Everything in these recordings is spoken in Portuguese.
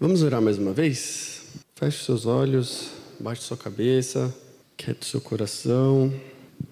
Vamos orar mais uma vez? Feche seus olhos, baixe sua cabeça, quiete seu coração.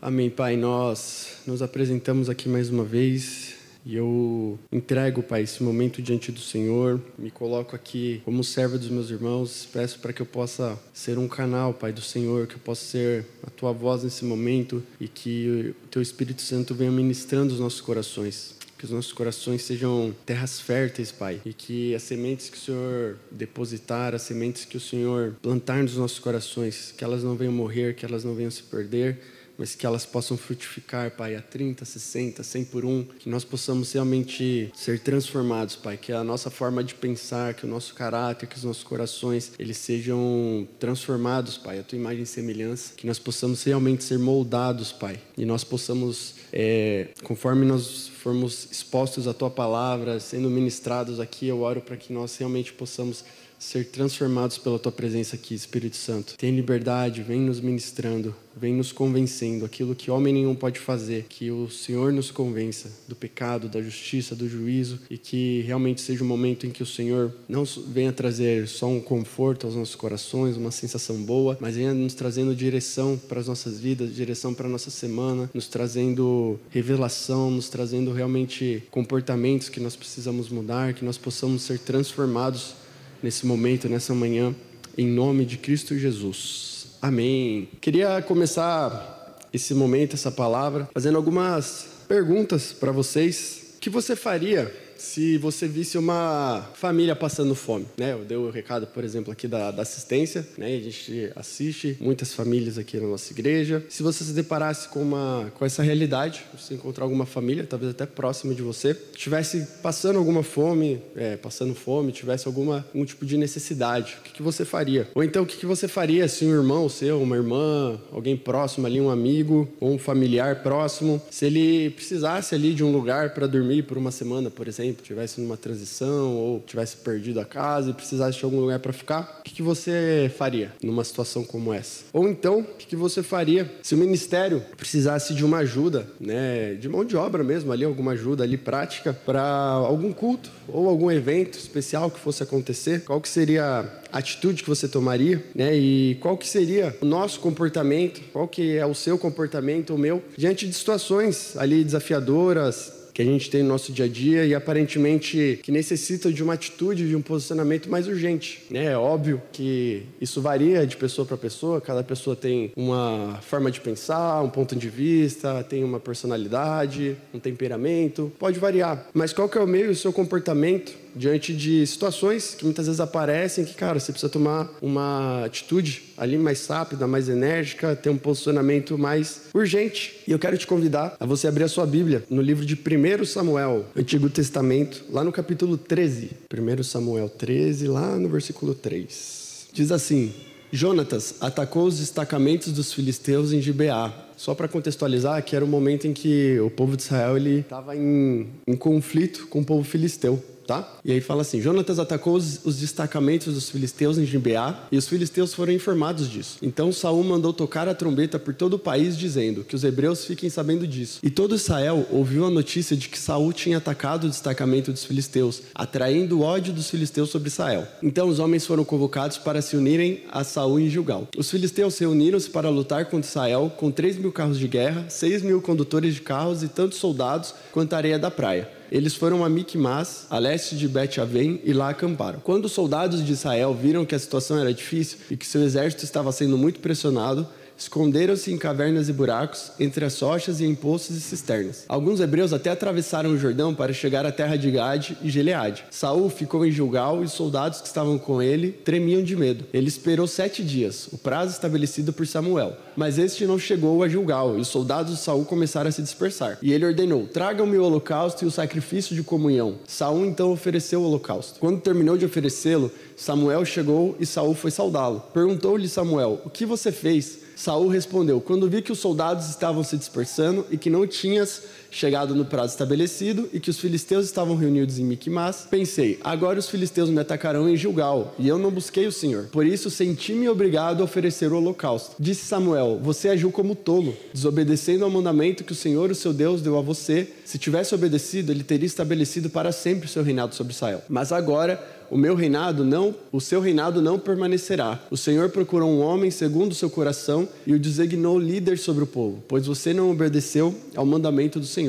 Amém, Pai. Nós nos apresentamos aqui mais uma vez e eu entrego, Pai, esse momento diante do Senhor. Me coloco aqui como servo dos meus irmãos. Peço para que eu possa ser um canal, Pai, do Senhor, que eu possa ser a tua voz nesse momento e que o teu Espírito Santo venha ministrando os nossos corações que os nossos corações sejam terras férteis, Pai, e que as sementes que o Senhor depositar, as sementes que o Senhor plantar nos nossos corações, que elas não venham morrer, que elas não venham se perder, mas que elas possam frutificar, Pai, a 30, 60, 100 por um, que nós possamos realmente ser transformados, Pai, que a nossa forma de pensar, que o nosso caráter, que os nossos corações, eles sejam transformados, Pai, a tua imagem e semelhança, que nós possamos realmente ser moldados, Pai, e nós possamos, é, conforme nós formos expostos à tua palavra, sendo ministrados aqui, eu oro para que nós realmente possamos ser transformados pela tua presença aqui, Espírito Santo. Tem liberdade, vem nos ministrando, vem nos convencendo aquilo que homem nenhum pode fazer, que o Senhor nos convença do pecado, da justiça, do juízo e que realmente seja um momento em que o Senhor não venha trazer só um conforto aos nossos corações, uma sensação boa, mas venha nos trazendo direção para as nossas vidas, direção para a nossa semana, nos trazendo revelação, nos trazendo realmente comportamentos que nós precisamos mudar, que nós possamos ser transformados nesse momento, nessa manhã, em nome de Cristo Jesus. Amém. Queria começar esse momento, essa palavra, fazendo algumas perguntas para vocês. O que você faria se você visse uma família passando fome, né? Eu dei o recado, por exemplo, aqui da, da assistência, né? A gente assiste muitas famílias aqui na nossa igreja. Se você se deparasse com uma com essa realidade, você encontrar alguma família, talvez até próxima de você, tivesse passando alguma fome, é, passando fome, tivesse alguma um tipo de necessidade, o que, que você faria? Ou então o que, que você faria se um irmão seu, uma irmã, alguém próximo ali, um amigo ou um familiar próximo, se ele precisasse ali de um lugar para dormir por uma semana, por exemplo? Exemplo, tivesse numa transição ou tivesse perdido a casa e precisasse de algum lugar para ficar, o que, que, você faria numa situação como essa? Ou então, o que, que, você faria se o ministério precisasse de uma ajuda, né, de mão de obra mesmo, ali alguma ajuda ali prática para algum culto ou algum evento especial que fosse acontecer? Qual que seria a atitude que você tomaria, né? E qual que seria o nosso comportamento? Qual que é o seu comportamento, o meu, diante de situações ali desafiadoras, que a gente tem no nosso dia a dia e aparentemente que necessitam de uma atitude, de um posicionamento mais urgente. Né? É óbvio que isso varia de pessoa para pessoa, cada pessoa tem uma forma de pensar, um ponto de vista, tem uma personalidade, um temperamento, pode variar. Mas qual que é o meio e o seu comportamento diante de situações que muitas vezes aparecem que, cara, você precisa tomar uma atitude ali mais rápida, mais enérgica, ter um posicionamento mais urgente. E eu quero te convidar a você abrir a sua Bíblia no livro de 1 Samuel, Antigo Testamento, lá no capítulo 13. 1 Samuel 13, lá no versículo 3. Diz assim: Jonatas atacou os destacamentos dos filisteus em Gibeá. Só para contextualizar, que era o momento em que o povo de Israel estava em, em conflito com o povo filisteu tá? E aí fala assim: Jonatas atacou os, os, destacamentos dos filisteus em Gibeá e os filisteus foram informados disso. Então Saul mandou tocar a trombeta por todo o país, dizendo que os hebreus fiquem sabendo disso. E todo Israel ouviu a notícia de que Saul tinha atacado o destacamento dos filisteus, atraindo o ódio dos filisteus sobre Israel. Então os homens foram convocados para se unirem a Saul em Gilgal. Os filisteus reuniram-se para lutar contra Israel com três mil carros de guerra, seis mil condutores de carros e tantos soldados quanto a areia da praia. Eles foram a Micmas, a leste de Bet-Aven, e lá acamparam. Quando os soldados de Israel viram que a situação era difícil e que seu exército estava sendo muito pressionado, esconderam-se em cavernas e buracos, entre as rochas e em poços e cisternas. Alguns hebreus até atravessaram o Jordão para chegar à terra de Gade e Gileade. Saul ficou em Gilgal e os soldados que estavam com ele tremiam de medo. Ele esperou sete dias, o prazo estabelecido por Samuel. Mas este não chegou a Gilgal e os soldados de Saul começaram a se dispersar. E ele ordenou: Tragam-me o holocausto e o sacrifício de comunhão. Saul então ofereceu o holocausto. Quando terminou de oferecê-lo, Samuel chegou e Saul foi saudá-lo. Perguntou-lhe Samuel: O que você fez? Saul respondeu: Quando vi que os soldados estavam se dispersando e que não tinhas chegado no prazo estabelecido e que os filisteus estavam reunidos em Miquimás, pensei: agora os filisteus me atacarão em Gilgal, e eu não busquei o Senhor. Por isso senti-me obrigado a oferecer o holocausto. Disse Samuel: Você agiu como tolo, desobedecendo ao mandamento que o Senhor, o seu Deus, deu a você. Se tivesse obedecido, ele teria estabelecido para sempre o seu reinado sobre Israel. Mas agora o meu reinado não, o seu reinado não permanecerá. O Senhor procurou um homem segundo o seu coração e o designou líder sobre o povo, pois você não obedeceu ao mandamento do Senhor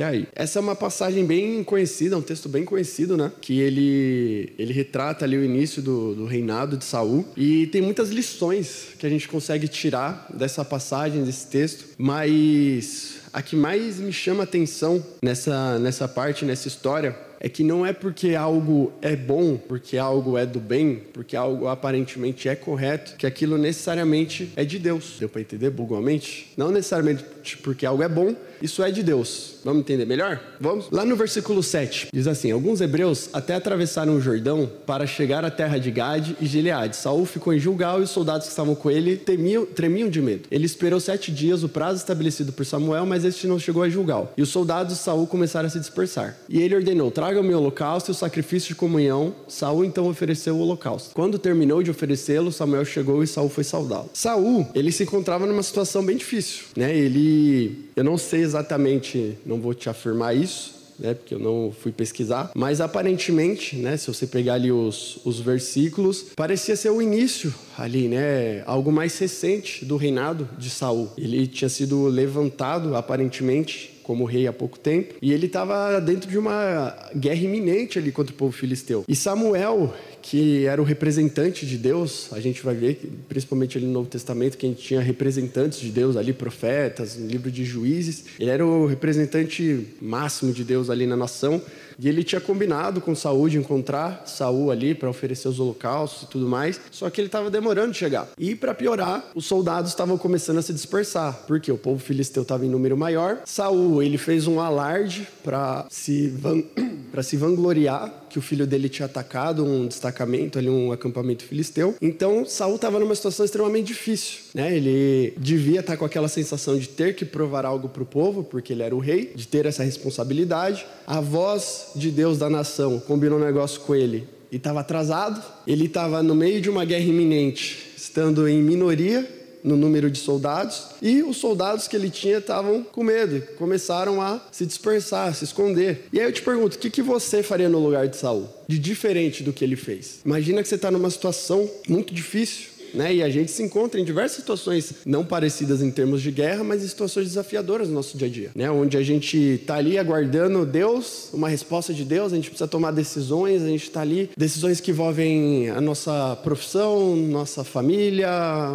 até aí. Essa é uma passagem bem conhecida, um texto bem conhecido, né? Que ele, ele retrata ali o início do, do reinado de Saul. E tem muitas lições que a gente consegue tirar dessa passagem, desse texto. Mas a que mais me chama atenção nessa, nessa parte, nessa história, é que não é porque algo é bom, porque algo é do bem, porque algo aparentemente é correto, que aquilo necessariamente é de Deus. Deu para entender bugualmente? Não necessariamente porque algo é bom, isso é de Deus. Vamos entender melhor? Vamos? Lá no versículo 7, diz assim: Alguns hebreus até atravessaram o Jordão para chegar à terra de Gade e Gileade. Saul ficou em Gilgal e os soldados que estavam com ele temiam, tremiam de medo. Ele esperou sete dias, o prazo estabelecido por Samuel, mas este não chegou a Gilgal. E os soldados de Saul começaram a se dispersar. E ele ordenou: Traga-me o holocausto e o sacrifício de comunhão. Saul então ofereceu o holocausto. Quando terminou de oferecê-lo, Samuel chegou e Saul foi saudá-lo. Saul, ele se encontrava numa situação bem difícil, né? Ele, eu não sei exatamente não vou te afirmar isso, né, porque eu não fui pesquisar, mas aparentemente, né, se você pegar ali os, os versículos, parecia ser o início ali, né, algo mais recente do reinado de Saul. Ele tinha sido levantado aparentemente como rei há pouco tempo, e ele estava dentro de uma guerra iminente ali contra o povo filisteu. E Samuel, que era o representante de Deus. A gente vai ver, principalmente ali no Novo Testamento, que a gente tinha representantes de Deus ali, profetas, no livro de Juízes. Ele era o representante máximo de Deus ali na nação. E ele tinha combinado com Saul de encontrar Saul ali para oferecer os holocaustos e tudo mais, só que ele estava demorando de chegar. E para piorar, os soldados estavam começando a se dispersar, porque o povo filisteu estava em número maior. Saul, ele fez um alarde para se van... para se vangloriar que o filho dele tinha atacado um destacamento ali, um acampamento filisteu. Então Saul estava numa situação extremamente difícil, né? Ele devia estar tá com aquela sensação de ter que provar algo para o povo, porque ele era o rei, de ter essa responsabilidade. A voz de Deus da nação combinou um negócio com ele e estava atrasado. Ele estava no meio de uma guerra iminente, estando em minoria no número de soldados, e os soldados que ele tinha estavam com medo, começaram a se dispersar, a se esconder. E aí eu te pergunto, o que, que você faria no lugar de Saul? De diferente do que ele fez? Imagina que você está numa situação muito difícil, né? E a gente se encontra em diversas situações não parecidas em termos de guerra, mas em situações desafiadoras no nosso dia a dia, né? Onde a gente está ali aguardando Deus, uma resposta de Deus, a gente precisa tomar decisões, a gente está ali, decisões que envolvem a nossa profissão, nossa família,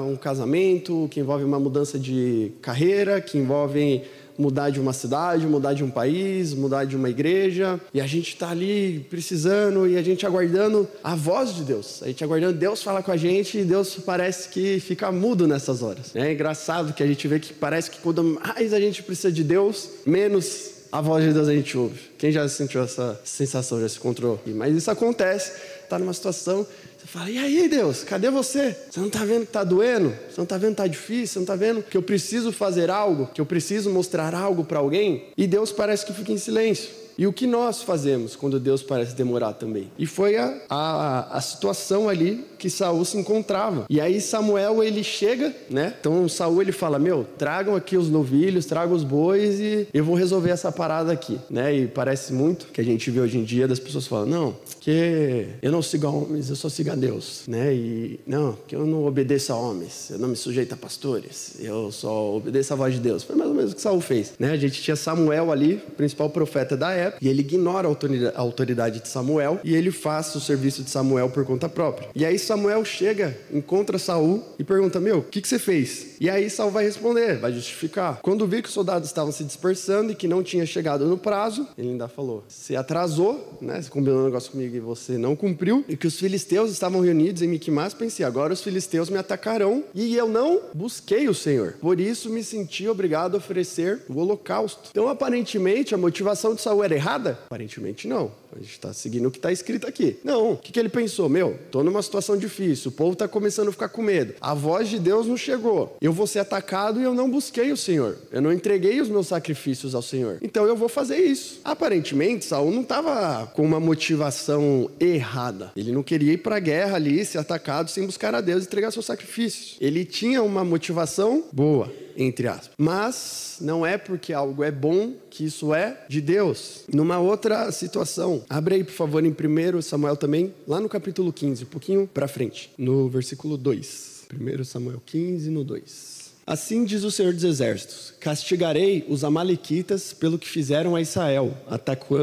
um casamento, que envolve uma mudança de carreira, que envolvem mudar de uma cidade, mudar de um país, mudar de uma igreja, e a gente está ali precisando e a gente aguardando a voz de Deus, a gente aguardando Deus falar com a gente e Deus parece que fica mudo nessas horas. É engraçado que a gente vê que parece que quando mais a gente precisa de Deus, menos a voz de Deus a gente ouve. Quem já sentiu essa sensação, já se encontrou? Mas isso acontece, está numa situação você fala, e aí, Deus, cadê você? Você não está vendo que está doendo? Você não está vendo que está difícil? Você não está vendo que eu preciso fazer algo? Que eu preciso mostrar algo para alguém? E Deus parece que fica em silêncio. E o que nós fazemos quando Deus parece demorar também? E foi a, a, a situação ali que Saul se encontrava. E aí Samuel ele chega, né? Então Saul ele fala: "Meu, tragam aqui os novilhos, tragam os bois e eu vou resolver essa parada aqui", né? E parece muito que a gente vê hoje em dia das pessoas falando: "Não, que eu não sigo a homens, eu só sigo a Deus", né? E não, que eu não obedeço a homens, eu não me sujeito a pastores, eu só obedeço a voz de Deus. Foi mais ou menos o que Saul fez, né? A gente tinha Samuel ali, principal profeta da época e ele ignora a autoridade de Samuel e ele faz o serviço de Samuel por conta própria. E aí Samuel chega, encontra Saul e pergunta: Meu, o que, que você fez? E aí Saul vai responder, vai justificar. Quando viu que os soldados estavam se dispersando e que não tinha chegado no prazo, ele ainda falou: Você atrasou, né? Você combinou um negócio comigo e você não cumpriu, e que os filisteus estavam reunidos em Miquimás, pensei: agora os filisteus me atacarão e eu não busquei o Senhor. Por isso me senti obrigado a oferecer o holocausto. Então, aparentemente, a motivação de Saul era errada? Aparentemente não. A gente está seguindo o que está escrito aqui. Não. O que, que ele pensou? Meu, estou numa situação difícil, o povo está começando a ficar com medo. A voz de Deus não chegou. Eu vou ser atacado e eu não busquei o Senhor. Eu não entreguei os meus sacrifícios ao Senhor. Então eu vou fazer isso. Aparentemente, Saul não estava com uma motivação errada. Ele não queria ir para a guerra ali, ser atacado sem buscar a Deus e entregar seus sacrifícios. Ele tinha uma motivação boa. entre aspas. Mas não é porque algo é bom que isso é de Deus. Numa outra situação, abre aí, por favor, em 1 Samuel também, lá no capítulo 15, um pouquinho para frente, no versículo 2. 1 Samuel 15, no 2. Assim diz o Senhor dos Exércitos: Castigarei os Amalequitas pelo que fizeram a Israel,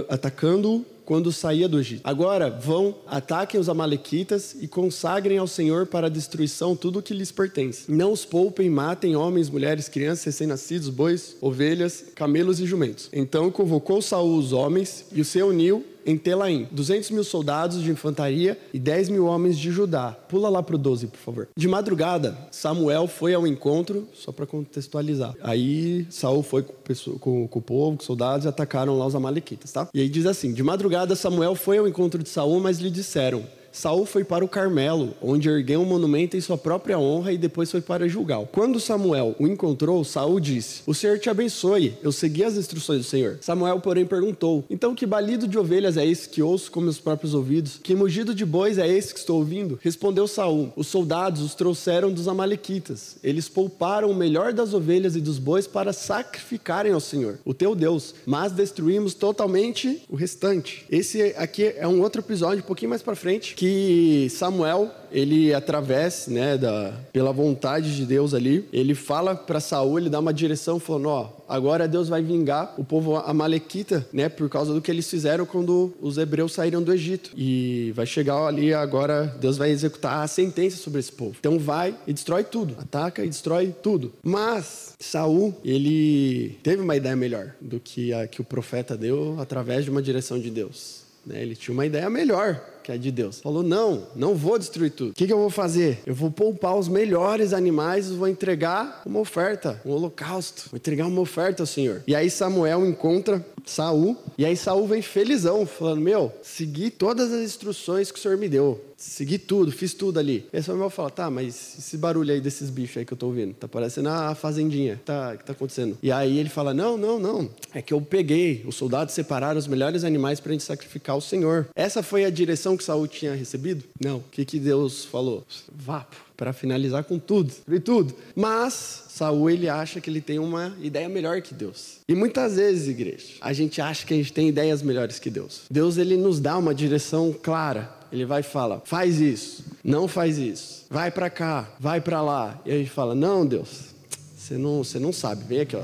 atacando-o quando saía do Egito. Agora vão, ataquem os Amalequitas e consagrem ao Senhor para a destruição tudo o que lhes pertence. Não os poupem, matem homens, mulheres, crianças, recém-nascidos, bois, ovelhas, camelos e jumentos. Então convocou Saul os homens e os reuniu em Telaim, 200 mil soldados de infantaria e 10 mil homens de Judá. Pula lá para o 12, por favor. De madrugada, Samuel foi ao encontro, só para contextualizar. Aí Saul foi com, com, com, o povo, com os soldados, e atacaram lá os amalequitas, tá? E aí diz assim: De madrugada, Samuel foi ao encontro de Saul, mas lhe disseram: Saul foi para o Carmelo, onde ergueu um monumento em sua própria honra e depois foi para Gilgal. Quando Samuel o encontrou, Saul disse: O Senhor te abençoe. Eu segui as instruções do Senhor. Samuel, porém, perguntou: Então que balido de ovelhas é esse que ouço com meus próprios ouvidos? Que mugido de bois é esse que estou ouvindo? Respondeu Saul: Os soldados os trouxeram dos amalequitas. Eles pouparam o melhor das ovelhas e dos bois para sacrificarem ao Senhor, o teu Deus, mas destruímos totalmente o restante. Esse aqui é um outro episódio um pouquinho mais para frente que Samuel ele através, né, da, pela vontade de Deus ali, ele fala para Saul, ele dá uma direção falando, ó, agora Deus vai vingar o povo amalequita, né, por causa do que eles fizeram quando os hebreus saíram do Egito. E vai chegar ali agora, Deus vai executar a sentença sobre esse povo. Então vai e destrói tudo, ataca e destrói tudo. Mas Saul, ele teve uma ideia melhor do que a que o profeta deu através de uma direção de Deus. Né? Ele tinha uma ideia melhor que é de Deus. Falou: não, não vou destruir tudo. O que, que eu vou fazer? Eu vou poupar os melhores animais e vou entregar uma oferta, um holocausto. Vou entregar uma oferta ao Senhor. E aí Samuel encontra Saul, e aí Saul vem felizão, falando: Meu, segui todas as instruções que o Senhor me deu. Segui tudo, fiz tudo ali. E aí Samuel fala: Tá, mas esse barulho aí desses bichos aí que eu tô ouvindo? Tá parecendo a fazendinha. Tá, que tá acontecendo? E aí ele fala: Não, não, não. É que eu peguei, os soldados separaram os melhores animais para a gente sacrificar ao Senhor. Essa foi a direção que Saul tinha recebido? Não. O que, que Deus falou? Vá para finalizar com tudo, e tudo. Mas Saul ele acha que ele tem uma ideia melhor que Deus. E muitas vezes, igreja, a gente acha que a gente tem ideias melhores que Deus. Deus ele nos dá uma direção clara. Ele vai e fala: "Faz isso, não faz isso. Vai para cá, vai para lá". E a gente fala: "Não, Deus. Você não, você não sabe. Vem aqui, ó.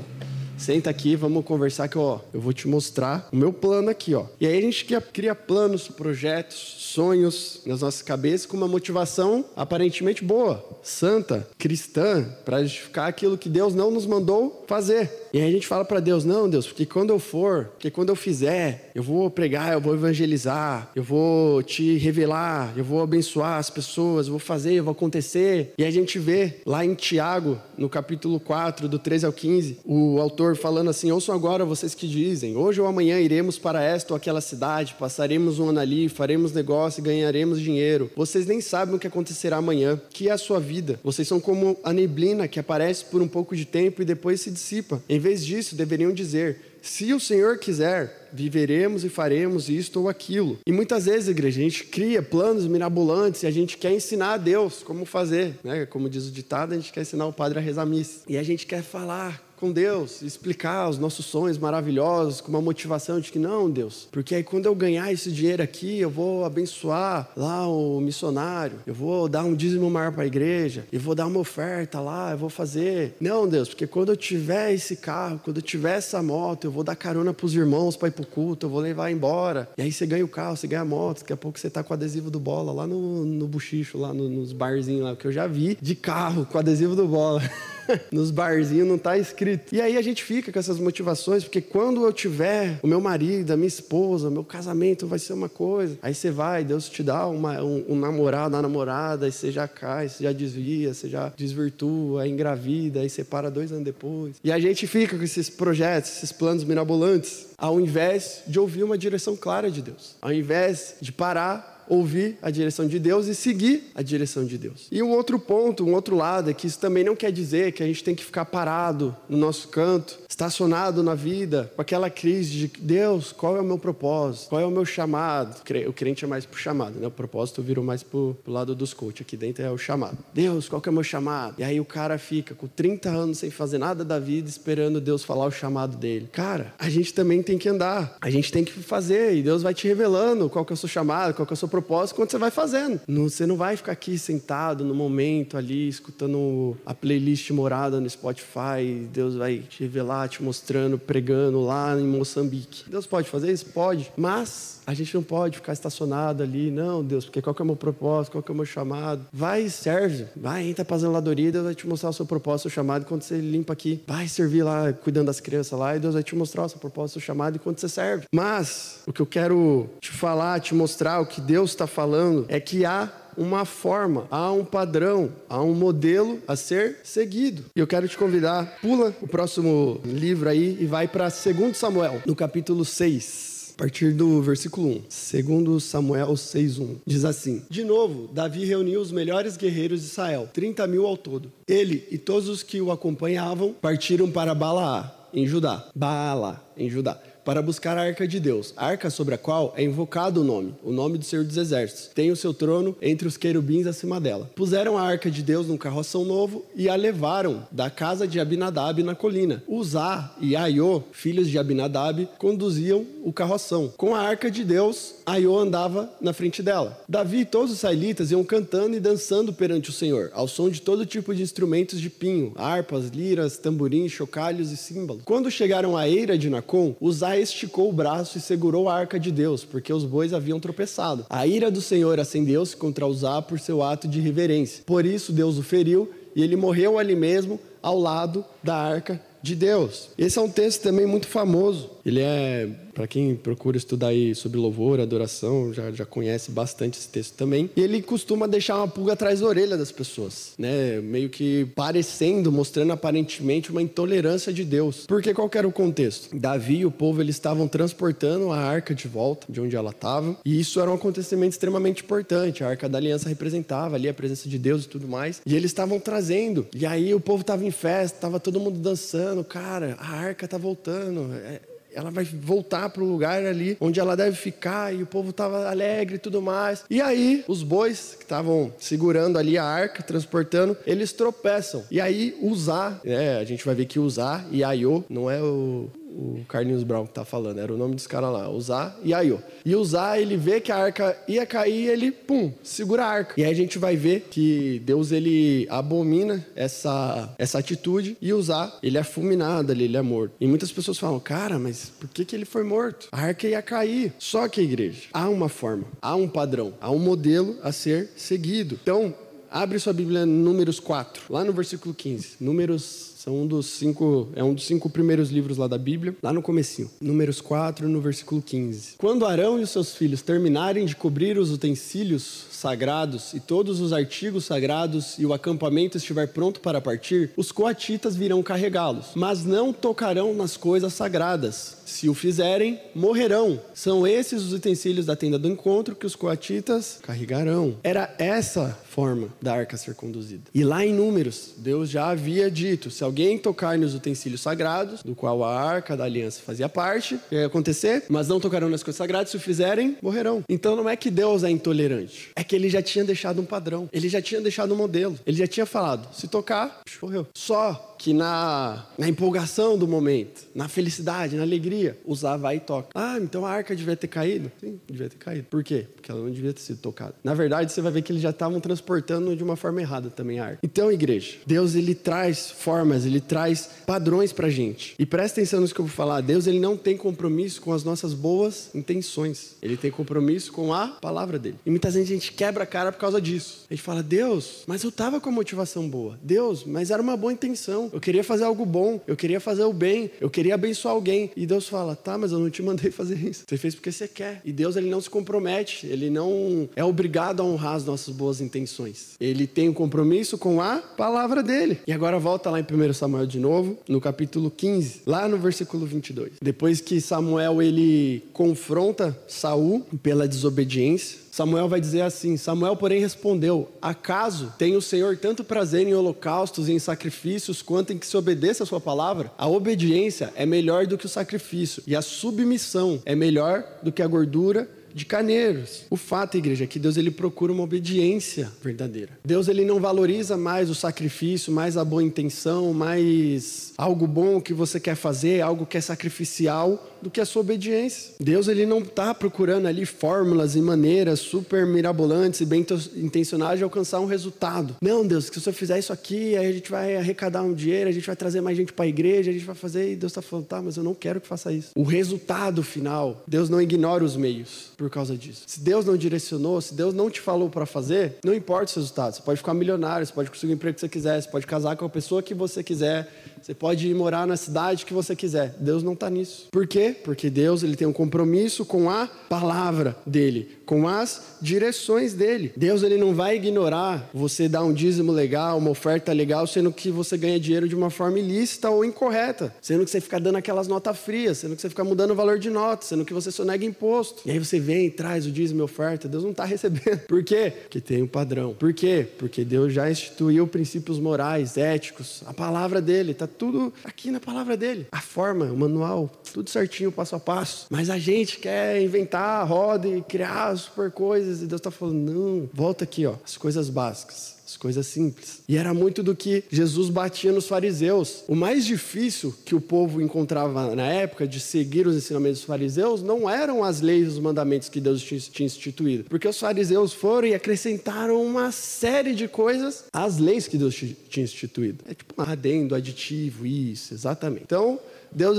Senta aqui, vamos conversar que ó, eu vou te mostrar o meu plano aqui, ó. E aí a gente cria, cria planos, projetos, sonhos nas nossas cabeças com uma motivação aparentemente boa, santa, cristã, para justificar aquilo que Deus não nos mandou fazer. E aí a gente fala para Deus: não, Deus, porque quando eu for, porque quando eu fizer, eu vou pregar, eu vou evangelizar, eu vou te revelar, eu vou abençoar as pessoas, eu vou fazer, eu vou acontecer. E a gente vê lá em Tiago, no capítulo 4, do 13 ao 15, o autor falando assim: ouçam agora vocês que dizem, hoje ou amanhã iremos para esta ou aquela cidade, passaremos um ano ali, faremos negócio e ganharemos dinheiro. Vocês nem sabem o que acontecerá amanhã, que é a sua vida. Vocês são como a neblina que aparece por um pouco de tempo e depois se dissipa. Em vez disso, deveriam dizer: se o Senhor quiser, viveremos e faremos isto ou aquilo. E muitas vezes, igreja, a gente cria planos mirabolantes e a gente quer ensinar a Deus como fazer. Né? Como diz o ditado, a gente quer ensinar o padre a rezar missa. E a gente quer falar com Deus, explicar os nossos sonhos maravilhosos, com uma motivação de que não, Deus, porque aí quando eu ganhar esse dinheiro aqui, eu vou abençoar lá o missionário, eu vou dar um dízimo maior para a igreja, eu vou dar uma oferta lá, eu vou fazer. Não, Deus, porque quando eu tiver esse carro, quando eu tiver essa moto, eu vou dar carona para os irmãos para ir para o culto, eu vou levar embora. E aí você ganha o carro, você ganha a moto, daqui a pouco você tá com o adesivo do bola lá no, no buchicho, lá no, nos barzinhos lá, que eu já vi de carro com adesivo do bola. nos barzinhos não está escrito. E aí a gente fica com essas motivações, porque quando eu tiver o meu marido, a minha esposa, o meu casamento vai ser uma coisa. Aí você vai, Deus te dá uma, um, um namorado, uma namorada, aí você já cai, você já desvia, você já desvirtua, aí engravida, aí separa dois anos depois. E a gente fica com esses projetos, esses planos mirabolantes, ao invés de ouvir uma direção clara de Deus. Ao invés de parar ouvir a direção de Deus e seguir a direção de Deus. E um outro ponto, um outro lado é que isso também não quer dizer que a gente tem que ficar parado no nosso canto, estacionado na vida, com aquela crise de Deus, qual é o meu propósito? Qual é o meu chamado? O crente é mais pro chamado, né? O propósito virou mais pro, pro lado dos coach. Aqui dentro é o chamado. Deus, qual que é o meu chamado? E aí o cara fica com 30 anos sem fazer nada da vida, esperando Deus falar o chamado dele. Cara, a gente também tem que andar. A gente tem que fazer e Deus vai te revelando qual que é o seu chamado, qual que é o seu propósito quando você vai fazendo. Não, você não vai ficar aqui sentado no momento ali, escutando a playlist morada no Spotify. Deus vai te revelar, te mostrando, pregando lá em Moçambique. Deus pode fazer isso? Pode. Mas a gente não pode ficar estacionado ali, não, Deus, porque qual que é o meu propósito, qual que é o meu chamado? Vai serve. Vai, entra pra zeladoria, Deus vai te mostrar o seu propósito, o chamado, quando você limpa aqui. Vai servir lá, cuidando das crianças lá, e Deus vai te mostrar o seu propósito, o seu chamado, enquanto você serve. Mas, o que eu quero te falar, te mostrar, o que Deus está falando, é que há uma forma, há um padrão, há um modelo a ser seguido. E eu quero te convidar, pula o próximo livro aí e vai para 2 Samuel, no capítulo 6 a partir do versículo 1. Segundo Samuel 6.1. Diz assim, De novo, Davi reuniu os melhores guerreiros de Israel, 30 mil ao todo. Ele e todos os que o acompanhavam partiram para Balaá, em Judá. Baala, em Judá para buscar a arca de Deus, a arca sobre a qual é invocado o nome, o nome do Senhor dos Exércitos. Tem o seu trono entre os querubins acima dela. Puseram a arca de Deus num carroção novo e a levaram da casa de Abinadab na colina. Uzá e Aiô, filhos de Abinadab, conduziam o carroção. Com a arca de Deus, Aiô andava na frente dela. Davi e todos os israelitas iam cantando e dançando perante o Senhor, ao som de todo tipo de instrumentos de pinho, harpas, liras, tamborins, chocalhos e símbolos. Quando chegaram à eira de Nacon, Uzá esticou o braço e segurou a arca de Deus, porque os bois haviam tropeçado. A ira do Senhor acendeu-se contra Uzá por seu ato de reverência. Por isso Deus o feriu e ele morreu ali mesmo, ao lado da arca de Deus. Esse é um texto também muito famoso. Ele é para quem procura estudar aí sobre louvor, adoração, já, já conhece bastante esse texto também. E ele costuma deixar uma pulga atrás da orelha das pessoas, né? Meio que parecendo, mostrando aparentemente uma intolerância de Deus. Porque qual era o contexto? Davi e o povo eles estavam transportando a arca de volta de onde ela estava, e isso era um acontecimento extremamente importante. A arca da aliança representava ali a presença de Deus e tudo mais. E eles estavam trazendo. E aí o povo estava em festa, estava todo mundo dançando, cara, a arca está voltando. É, ela vai voltar para o lugar ali onde ela deve ficar e o povo estava alegre e tudo mais. E aí, os bois que estavam segurando ali a arca, transportando, eles tropeçam. E aí, usar, né, a gente vai ver que usar e Aiô não é o, o Carlinhos Brown que tá falando, era o nome dos caras lá, Usar e Aiô. E Usar, ele vê que a arca ia cair, ele, pum, segura a arca. E aí a gente vai ver que Deus, ele abomina essa, essa atitude e Usar, ele é fulminado ali, ele é morto. E muitas pessoas falam, cara, mas por que, que ele foi morto? A arca ia cair. Só que, igreja, há uma forma, há um padrão, há um modelo a ser seguido. Então, abre sua Bíblia Números 4, lá no versículo 15. Números são um dos cinco, é um dos cinco primeiros livros lá da Bíblia, lá no comecinho. Números 4, no versículo 15. Quando Arão e os seus filhos terminarem de cobrir os utensílios sagrados e todos os artigos sagrados e o acampamento estiver pronto para partir, os coatitas virão carregá-los, mas não tocarão nas coisas sagradas. Se o fizerem, morrerão. São esses os utensílios da tenda do encontro que os coatitas carregarão. Era essa forma da arca ser conduzida. E lá em Números, Deus já havia dito: se alguém tocar nos utensílios sagrados, do qual a arca da aliança fazia parte, ia acontecer? Mas não tocarão nas coisas sagradas, se o fizerem, morrerão. Então não é que Deus é intolerante, é que ele já tinha deixado um padrão, ele já tinha deixado um modelo, ele já tinha falado: se tocar, morreu. Só que na, na empolgação do momento, na felicidade, na alegria, usar vai e toca. Ah, então a arca devia ter caído? Sim, devia ter caído. Por quê? Porque ela não devia ter sido tocada. Na verdade, você vai ver que eles já estavam transportando de uma forma errada também a arca. Então, igreja, Deus ele traz formas, ele traz padrões pra gente. E presta atenção nisso que eu vou falar. Deus ele não tem compromisso com as nossas boas intenções. Ele tem compromisso com a palavra dele. E muitas vezes a gente quebra a cara por causa disso. A gente fala: "Deus, mas eu tava com a motivação boa. Deus, mas era uma boa intenção. Eu queria fazer algo bom, eu queria fazer o bem, eu queria abençoar alguém. E Deus fala: tá, mas eu não te mandei fazer isso. Você fez porque você quer. E Deus ele não se compromete, ele não é obrigado a honrar as nossas boas intenções. Ele tem um compromisso com a palavra dele. E agora volta lá em 1 Samuel de novo, no capítulo 15, lá no versículo 22. Depois que Samuel ele confronta Saul pela desobediência, Samuel vai dizer assim: Samuel, porém, respondeu: Acaso tem o Senhor tanto prazer em holocaustos e em sacrifícios quanto em que se obedeça a sua palavra? A obediência é melhor do que o sacrifício, e a submissão é melhor do que a gordura de carneiros. O fato, igreja, é que Deus ele procura uma obediência verdadeira. Deus ele não valoriza mais o sacrifício, mais a boa intenção, mais algo bom que você quer fazer, algo que é sacrificial, do que a sua obediência. Deus ele não está procurando ali fórmulas e maneiras super mirabolantes e bem intencionadas de alcançar um resultado. Não, Deus, se você fizer isso aqui, aí a gente vai arrecadar um dinheiro, a gente vai trazer mais gente para a igreja, a gente vai fazer, e Deus está falando, tá, mas eu não quero que faça isso. O resultado final, Deus não ignora os meios por causa disso. Se Deus não direcionou, se Deus não te falou para fazer, não importa os resultados. Você pode ficar milionário, você pode conseguir o emprego que você quiser, você pode casar com a pessoa que você quiser, você pode ir morar na cidade que você quiser. Deus não está nisso. Por quê? Porque Deus ele tem um compromisso com a palavra dele, com as direções dele. Deus ele não vai ignorar você dar um dízimo legal, uma oferta legal, sendo que você ganha dinheiro de uma forma ilícita ou incorreta, sendo que você fica dando aquelas notas frias, sendo que você fica mudando o valor de nota, sendo que você sonega imposto. E aí você vem e traz o dízimo e oferta, Deus não está recebendo. Por quê? Porque tem um padrão. Por quê? Porque Deus já instituiu princípios morais, éticos, a palavra dele está tudo aqui na palavra dele. A forma, o manual, tudo certinho, passo a passo. Mas a gente quer inventar roda e criar super coisas. E Deus está falando: não, volta aqui, ó, as coisas básicas as coisas simples. E era muito do que Jesus batia nos fariseus. O mais difícil que o povo encontrava na época de seguir os ensinamentos dos fariseus não eram as leis e os mandamentos que Deus tinha instituído, porque os fariseus foram e acrescentaram uma série de coisas às leis que Deus tinha instituído. É tipo um adendo, aditivo, isso, exatamente. Então, Deus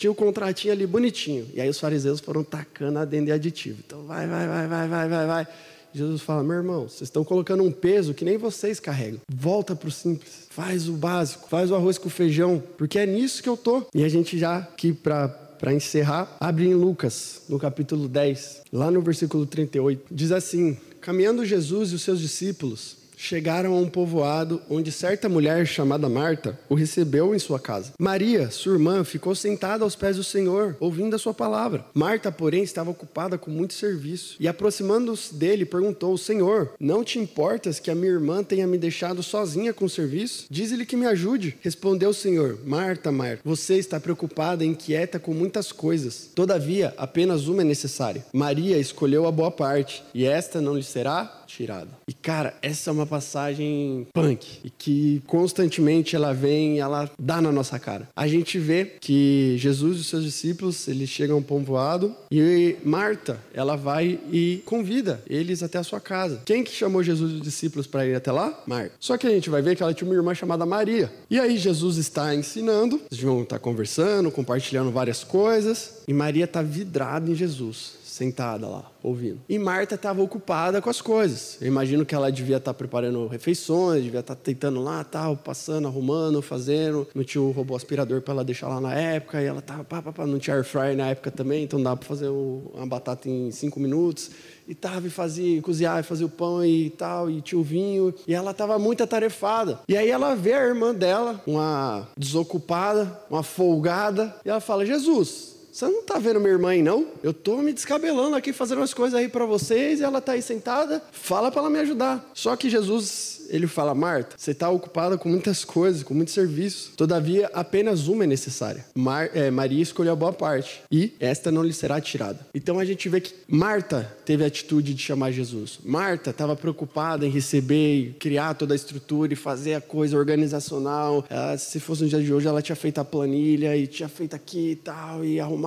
tinha o um contratinho ali bonitinho. E aí os fariseus foram tacando adendo e aditivo. Então, vai, vai, vai, vai, vai, vai, vai. Jesus fala: meu irmão, vocês estão colocando um peso que nem vocês carregam. Volta para o simples. Faz o básico. Faz o arroz com feijão. Porque é nisso que eu tô. E a gente já aqui para para encerrar, abre em Lucas, no capítulo 10, lá no versículo 38. Diz assim: Caminhando Jesus e os seus discípulos chegaram a um povoado onde certa mulher chamada Marta o recebeu em sua casa. Maria, sua irmã, ficou sentada aos pés do Senhor, ouvindo a sua palavra. Marta, porém, estava ocupada com muito serviço e, aproximando-se dele, perguntou: Senhor, não te importas que a minha irmã tenha me deixado sozinha com o serviço? Diz-lhe que me ajude. Respondeu o Senhor: Marta, Marta, você está preocupada e inquieta com muitas coisas. Todavia, apenas uma é necessária. Maria escolheu a boa parte, e esta não lhe será tirada. E cara, essa é uma passagem punk e que constantemente ela vem, ela dá na nossa cara. A gente vê que Jesus e os seus discípulos, eles chegam a povoado e Marta, ela vai e convida eles até a sua casa. Quem que chamou Jesus e os discípulos para ir até lá? Marta. Só que a gente vai ver que ela tinha uma irmã chamada Maria. E aí Jesus está ensinando, eles vão estar conversando, compartilhando várias coisas, e Maria está vidrada em Jesus sentada lá, ouvindo. E Marta estava ocupada com as coisas. Eu imagino que ela devia estar tá preparando refeições, devia estar tá tentando lá, tal, passando, arrumando, fazendo. Não tinha o robô aspirador para ela deixar lá na época, e ela estava, pá, pá, pá, não tinha air fryer na época também, então dava para fazer uma batata em cinco minutos. E tava e fazia, cozinhar, e fazia o pão e tal, e tinha o vinho. E ela estava muito atarefada. E aí ela vê a irmã dela, uma desocupada, uma folgada, e ela fala: Jesus, você não está vendo minha irmã aí, não? Eu estou me descabelando aqui, fazendo as coisas aí para vocês, e ela está aí sentada. Fala para ela me ajudar. Só que Jesus ele fala: Marta, você está ocupada com muitas coisas, com muito serviço. Todavia, apenas uma é necessária. Mar, é, Maria escolheu a boa parte e esta não lhe será tirada. Então a gente vê que Marta teve a atitude de chamar Jesus. Marta estava preocupada em receber criar toda a estrutura e fazer a coisa organizacional. Ela, se fosse no dia de hoje, ela tinha feito a planilha e tinha feito aqui e tal, e arrumado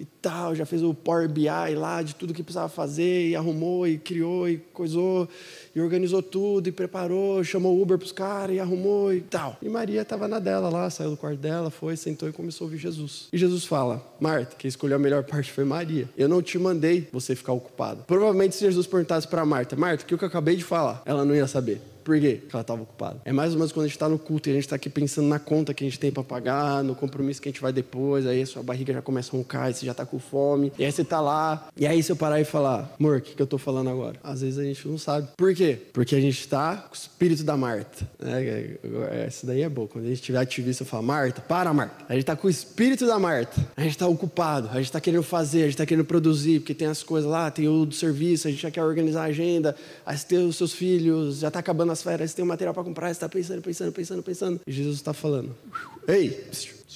e tal. Já fez o Power BI lá de tudo que precisava fazer e arrumou e criou e coisou e organizou tudo e preparou, chamou Uber para os caras e arrumou e tal. E Maria estava na dela lá, saiu do quarto dela, foi, sentou e começou a ouvir Jesus. E Jesus fala: Marta, quem escolheu a melhor parte foi Maria. Eu não te mandei você ficar ocupado. Provavelmente se Jesus perguntasse para Marta: Marta, o que eu acabei de falar? Ela não ia saber. Por quê? Porque ela estava ocupada. É mais ou menos quando a gente está no culto e a gente está aqui pensando na conta que a gente tem para pagar, no compromisso que a gente vai depois, aí a sua barriga já começa a roncar, e você já está com fome, e aí você está lá, e aí se eu parar e falar, amor, o que, que eu estou falando agora? Às vezes a gente não sabe. Por quê? Porque a gente está com o espírito da Marta. É, essa daí é boa. Quando a gente estiver ativista, eu falo, Marta, para, Marta. A gente está com o espírito da Marta. A gente está ocupado, a gente está querendo fazer, a gente está querendo produzir, porque tem as coisas lá, tem o do serviço, a gente já quer organizar a agenda, aí tem os seus filhos, já está acabando as férias, você tem o material para comprar, você está pensando, pensando, pensando, pensando. E Jesus está falando, ei,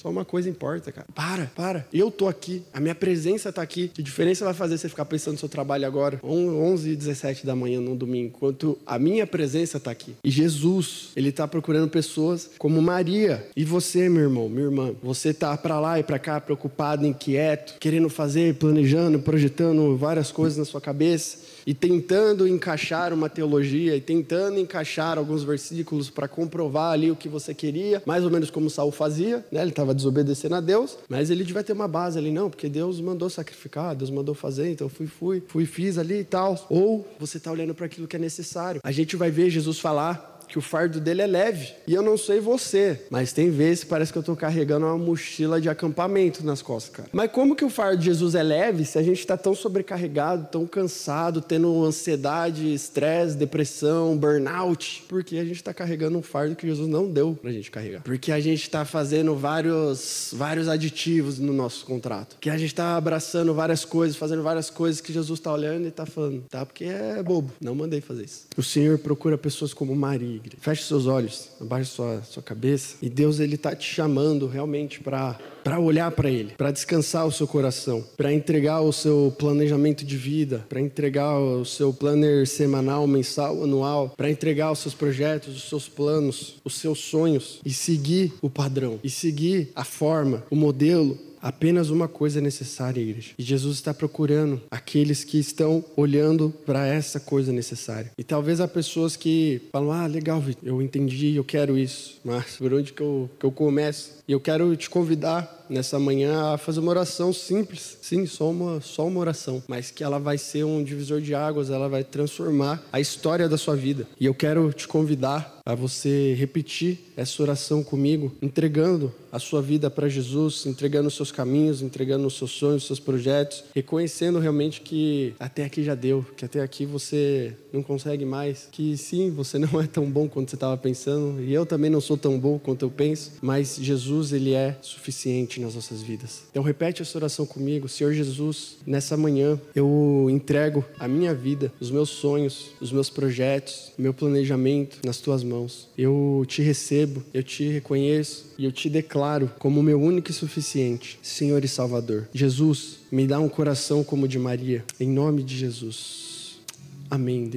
só uma coisa importa, cara. Para, para. Eu tô aqui. A minha presença tá aqui. Que diferença vai fazer você ficar pensando no seu trabalho agora? 11 e 17 da manhã no domingo. Enquanto a minha presença tá aqui. E Jesus, ele tá procurando pessoas como Maria. E você, meu irmão, minha irmã. Você tá para lá e para cá preocupado, inquieto, querendo fazer, planejando, projetando várias coisas na sua cabeça e tentando encaixar uma teologia e tentando encaixar alguns versículos para comprovar ali o que você queria, mais ou menos como Saul fazia, né? Ele estava desobedecendo a Deus, mas ele devia ter uma base ali, não, porque Deus mandou sacrificar, Deus mandou fazer, então fui, fui, fui, fiz ali e tal. Ou você está olhando para aquilo que é necessário. A gente vai ver Jesus falar que o fardo dele é leve. E eu não sei você, mas tem vezes que parece que eu estou carregando uma mochila de acampamento nas costas, cara. Mas como que o fardo de Jesus é leve se a gente está tão sobrecarregado, tão cansado, tendo ansiedade, estresse, depressão, burnout? Porque a gente está carregando um fardo que Jesus não deu para a gente carregar. Porque a gente está fazendo vários, vários aditivos no nosso contrato. Que a gente está abraçando várias coisas, fazendo várias coisas que Jesus está olhando e está falando, tá? Porque é bobo. Não mandei fazer isso. O Senhor procura pessoas como Maria igreja. Feche seus olhos, abaixe sua, sua cabeça. E Deus ele está te chamando realmente para para olhar para Ele, para descansar o seu coração, para entregar o seu planejamento de vida, para entregar o seu planner semanal, mensal, anual, para entregar os seus projetos, os seus planos, os seus sonhos e seguir o padrão, e seguir a forma, o modelo Apenas uma coisa é necessária, igreja. E Jesus está procurando aqueles que estão olhando para essa coisa necessária. E talvez há pessoas que falam: Ah, legal, eu entendi, eu quero isso. Mas por onde que eu, que eu começo? E eu quero te convidar nessa manhã a fazer uma oração simples. Sim, só uma, só uma oração. Mas que ela vai ser um divisor de águas, ela vai transformar a história da sua vida. E eu quero te convidar a você repetir essa oração comigo, entregando a sua vida para Jesus, entregando os seus caminhos, entregando os seus sonhos, os seus projetos, reconhecendo realmente que até aqui já deu, que até aqui você não consegue mais, que sim, você não é tão bom quanto você estava pensando, e eu também não sou tão bom quanto eu penso, mas Jesus, ele é suficiente nas nossas vidas. Então repete essa oração comigo, Senhor Jesus, nessa manhã eu entrego a minha vida, os meus sonhos, os meus projetos, meu planejamento nas tuas mãos mãos. Eu te recebo, eu te reconheço e eu te declaro como meu único e suficiente Senhor e Salvador. Jesus, me dá um coração como o de Maria, em nome de Jesus. Amém.